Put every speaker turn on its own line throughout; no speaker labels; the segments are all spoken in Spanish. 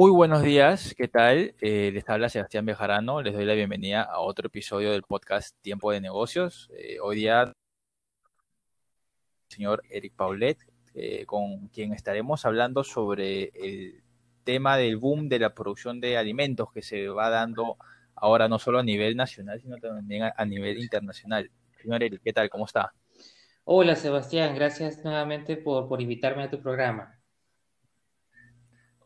Muy buenos días, ¿qué tal? Eh, les habla Sebastián Bejarano, les doy la bienvenida a otro episodio del podcast Tiempo de Negocios. Eh, hoy día, el señor Eric Paulet, eh, con quien estaremos hablando sobre el tema del boom de la producción de alimentos que se va dando ahora no solo a nivel nacional, sino también a, a nivel internacional. Señor Eric, ¿qué tal? ¿Cómo está?
Hola Sebastián, gracias nuevamente por, por invitarme a tu programa.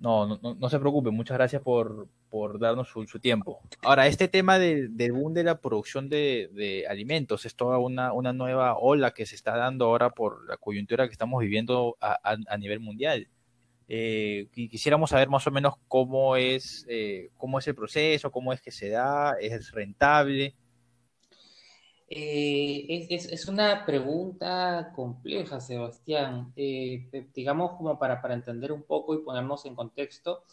No, no, no se preocupe, muchas gracias por, por darnos su, tiempo. Ahora, este tema del, del boom de la producción de, de, alimentos es toda una, una nueva ola que se está dando ahora por la coyuntura que estamos viviendo a nivel mundial. Eh, quisiéramos saber más o menos cómo es, eh, cómo es el proceso, cómo es que se da, es rentable.
Eh, es, es, una pregunta compleja, Sebastián. Eh, digamos, como para, para, entender un poco y ponernos en contexto,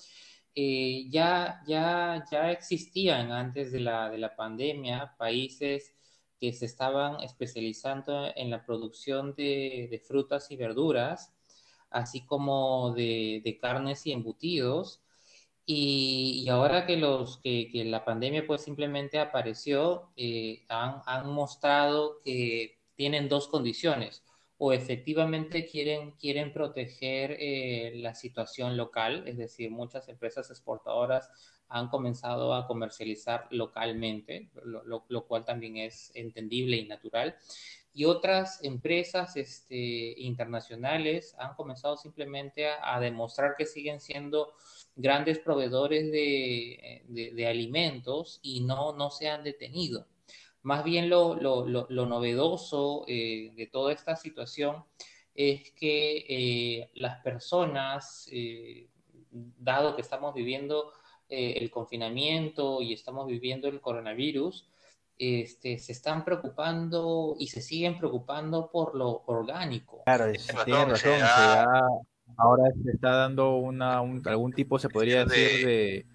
eh, ya, ya, ya existían antes de la, de la pandemia países que se estaban especializando en la producción de, de frutas y verduras, así como de, de carnes y embutidos. Y, ahora que, los, que, la pandemia pues simplemente apareció, eh, han, han, mostrado que tienen dos condiciones. O efectivamente quieren, quieren proteger eh, la situación local, es decir, muchas empresas exportadoras han comenzado a comercializar localmente, lo, lo, lo cual también es entendible y natural y otras empresas este, internacionales han comenzado simplemente a, demostrar que siguen siendo grandes proveedores de, alimentos y no, no se han detenido. Más bien lo, lo, lo, lo novedoso eh, de toda esta situación es que eh, las personas, eh, dado que estamos viviendo el confinamiento y estamos viviendo el coronavirus, este, se están preocupando y se siguen preocupando por lo orgánico.
Claro, tiene razón. Se da, ahora se está dando una, un, algún tipo, se podría decir, de...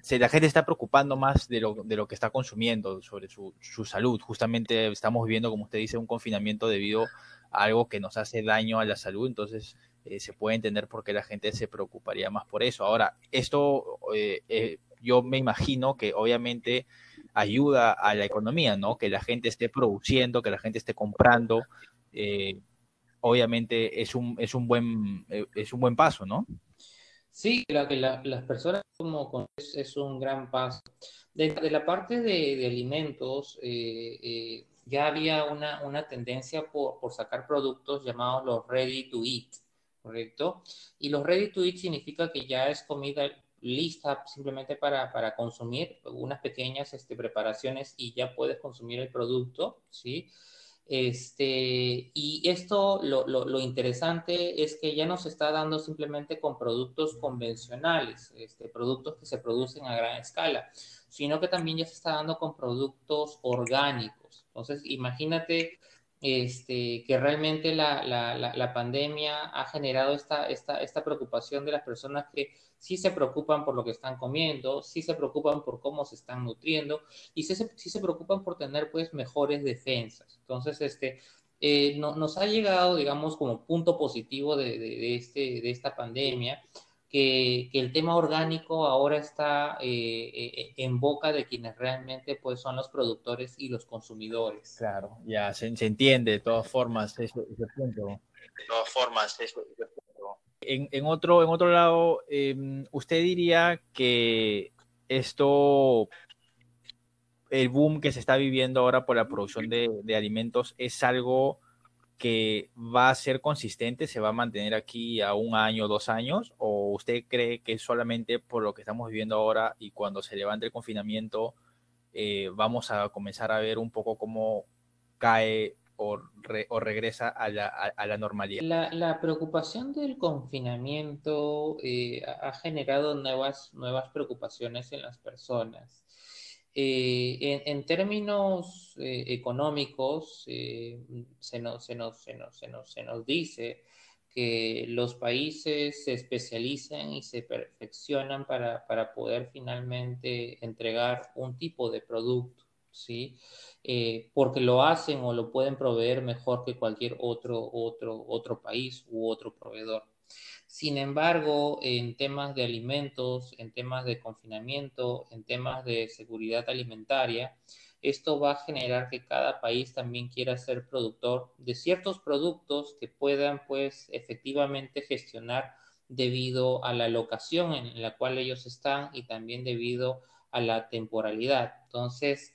Se, la gente está preocupando más de lo, de lo que está consumiendo, sobre su, su, salud. Justamente estamos viviendo, como usted dice, un confinamiento debido a algo que nos hace daño a la salud. Entonces, eh, se puede entender por qué la gente se preocuparía más por eso. Ahora, esto eh, eh, yo me imagino que obviamente ayuda a la economía, ¿no? Que la gente esté produciendo, que la gente esté comprando. Eh, obviamente es un, es un buen es un buen paso, ¿no?
Sí, las personas como es, es, un gran paso. De, la parte de, alimentos, eh, eh, ya había una, una tendencia por, por, sacar productos llamados los ready to eat, ¿correcto? Y los ready to eat significa que ya es comida lista simplemente para, para consumir unas pequeñas este, preparaciones y ya puedes consumir el producto, ¿sí? Este, y esto, lo, lo, lo, interesante es que ya no se está dando simplemente con productos convencionales, este, productos que se producen a gran escala, sino que también ya se está dando con productos orgánicos. Entonces, imagínate este, que realmente la, la, la, pandemia ha generado esta, esta, esta preocupación de las personas que sí se preocupan por lo que están comiendo, sí se preocupan por cómo se están nutriendo y sí se, sí se preocupan por tener pues mejores defensas. Entonces, este, eh, no, nos ha llegado, digamos, como punto positivo de, de, de, este, de esta pandemia que, que, el tema orgánico ahora está eh, eh, en boca de quienes realmente pues, son los productores y los consumidores.
Claro, ya se, se entiende de todas formas ese, ese punto.
De todas formas, ese, ese
punto. En, en, otro, en otro lado, eh, ¿usted diría que esto, el boom que se está viviendo ahora por la producción de, de alimentos, es algo que va a ser consistente, se va a mantener aquí a un año, dos años, o usted cree que solamente por lo que estamos viviendo ahora y cuando se levante el confinamiento eh, vamos a comenzar a ver un poco cómo cae o, re, o regresa a la, a, la normalidad?
La, la, preocupación del confinamiento eh, ha generado nuevas, nuevas preocupaciones en las personas. Eh, en, términos eh, económicos, eh, se, nos, se, nos, se, nos, dice que los países se especializan y se perfeccionan para, para poder finalmente entregar un tipo de producto, ¿sí? Porque lo hacen o lo pueden proveer mejor que cualquier otro, otro, otro país u otro proveedor. Sin embargo, en temas de alimentos, en temas de confinamiento, en temas de seguridad alimentaria, esto va a generar que cada país también quiera ser productor de ciertos productos que puedan, pues, efectivamente gestionar debido a la locación en la cual ellos están y también debido a la temporalidad. Entonces,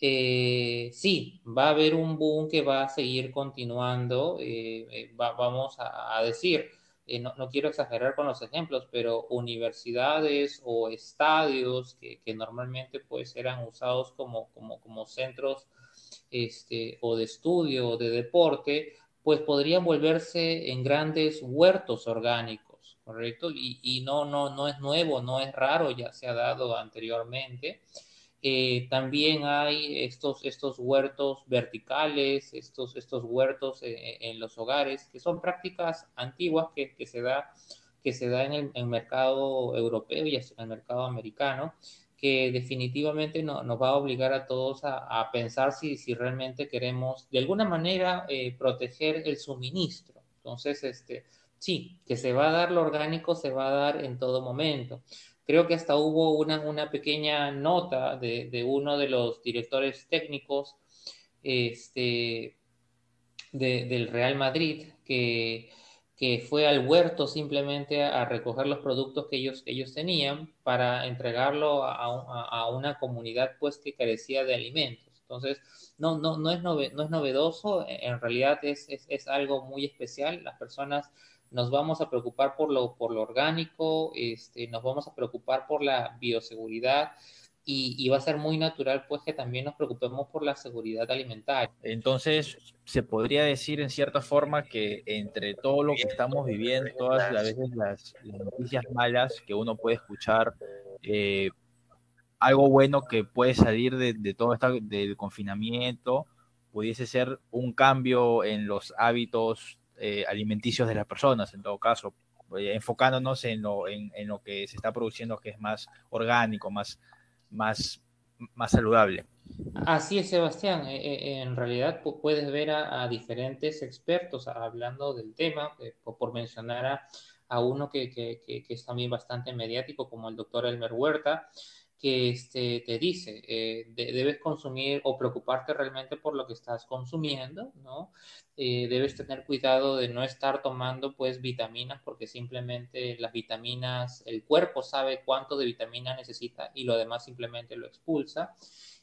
eh, sí, va a haber un boom que va a seguir continuando, eh, eh, vamos a, decir, no, quiero exagerar con los ejemplos, pero universidades o estadios que, normalmente pues eran usados como, como, como centros este, o de estudio o de deporte, pues podrían volverse en grandes huertos orgánicos, ¿correcto? Y, y no, no, no es nuevo, no es raro, ya se ha dado anteriormente. Eh, también hay estos, estos huertos verticales, estos, estos huertos eh, en los hogares, que son prácticas antiguas que, que se da, que se da en el, mercado europeo y en el mercado americano, que definitivamente no, nos va a obligar a todos a, a pensar si, si, realmente queremos de alguna manera eh, proteger el suministro. Entonces, este, sí, que se va a dar lo orgánico, se va a dar en todo momento. Creo que hasta hubo una, una pequeña nota de, de, uno de los directores técnicos este, de, del Real Madrid que, que, fue al huerto simplemente a, recoger los productos que ellos, ellos tenían para entregarlo a, a, una comunidad pues que carecía de alimentos. Entonces, no, no, no, es, no es novedoso, en realidad es, es algo muy especial. Las personas nos vamos a preocupar por lo, por lo orgánico, este, nos vamos a preocupar por la bioseguridad y, va a ser muy natural pues que también nos preocupemos por la seguridad alimentaria.
Entonces, se podría decir en cierta forma que entre todo lo que estamos viviendo, todas las noticias malas que uno puede escuchar, eh, algo bueno que puede salir de, de todo esto del confinamiento, pudiese ser un cambio en los hábitos eh, alimenticios de las personas, en todo caso, eh, enfocándonos en lo, en, lo que se está produciendo, que es más orgánico, más, más, más saludable.
Así es, Sebastián. Eh, en realidad puedes ver a, diferentes expertos hablando del tema, por mencionar a, uno que, que, que, es también bastante mediático, como el doctor Elmer Huerta, que este, te dice, eh, debes consumir o preocuparte realmente por lo que estás consumiendo, ¿no? Eh, debes tener cuidado de no estar tomando pues vitaminas porque simplemente las vitaminas, el cuerpo sabe cuánto de vitamina necesita y lo demás simplemente lo expulsa.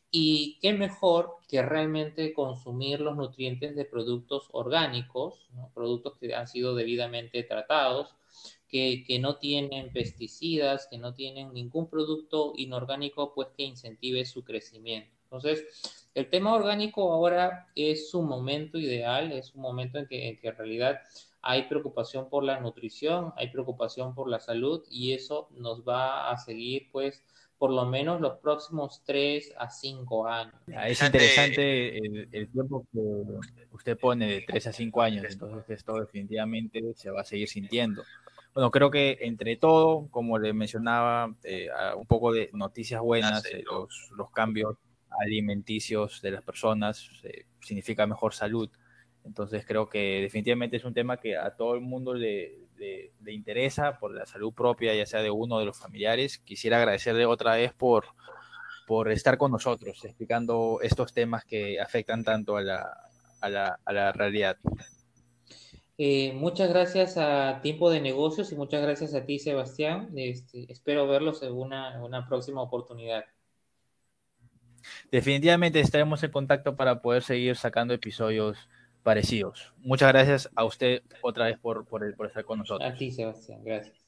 Y qué mejor que realmente consumir los nutrientes de productos orgánicos, productos que han sido debidamente tratados, que, no tienen pesticidas, que no tienen ningún producto inorgánico, pues que incentive su crecimiento. Entonces, el tema orgánico ahora es un momento ideal, es un momento en que, en realidad hay preocupación por la nutrición, hay preocupación por la salud y eso nos va a seguir pues por lo menos los próximos 3 a 5 años.
Es interesante el, el, tiempo que usted pone de 3 a 5 años, entonces esto definitivamente se va a seguir sintiendo bueno, creo que entre todo, como le mencionaba, eh, un poco de noticias buenas, eh, los, los, cambios alimenticios de las personas eh, significa mejor salud. Entonces creo que definitivamente es un tema que a todo el mundo le, le, le, interesa por la salud propia, ya sea de uno de los familiares. Quisiera agradecerle otra vez por, por estar con nosotros, explicando estos temas que afectan tanto a la, a la, a la realidad.
Eh, muchas gracias a Tiempo de Negocios y muchas gracias a ti, Sebastián. Este, espero verlos en una, una próxima oportunidad.
Definitivamente estaremos en contacto para poder seguir sacando episodios parecidos. Muchas gracias a usted otra vez por, por, por estar con nosotros.
A ti, Sebastián. Gracias.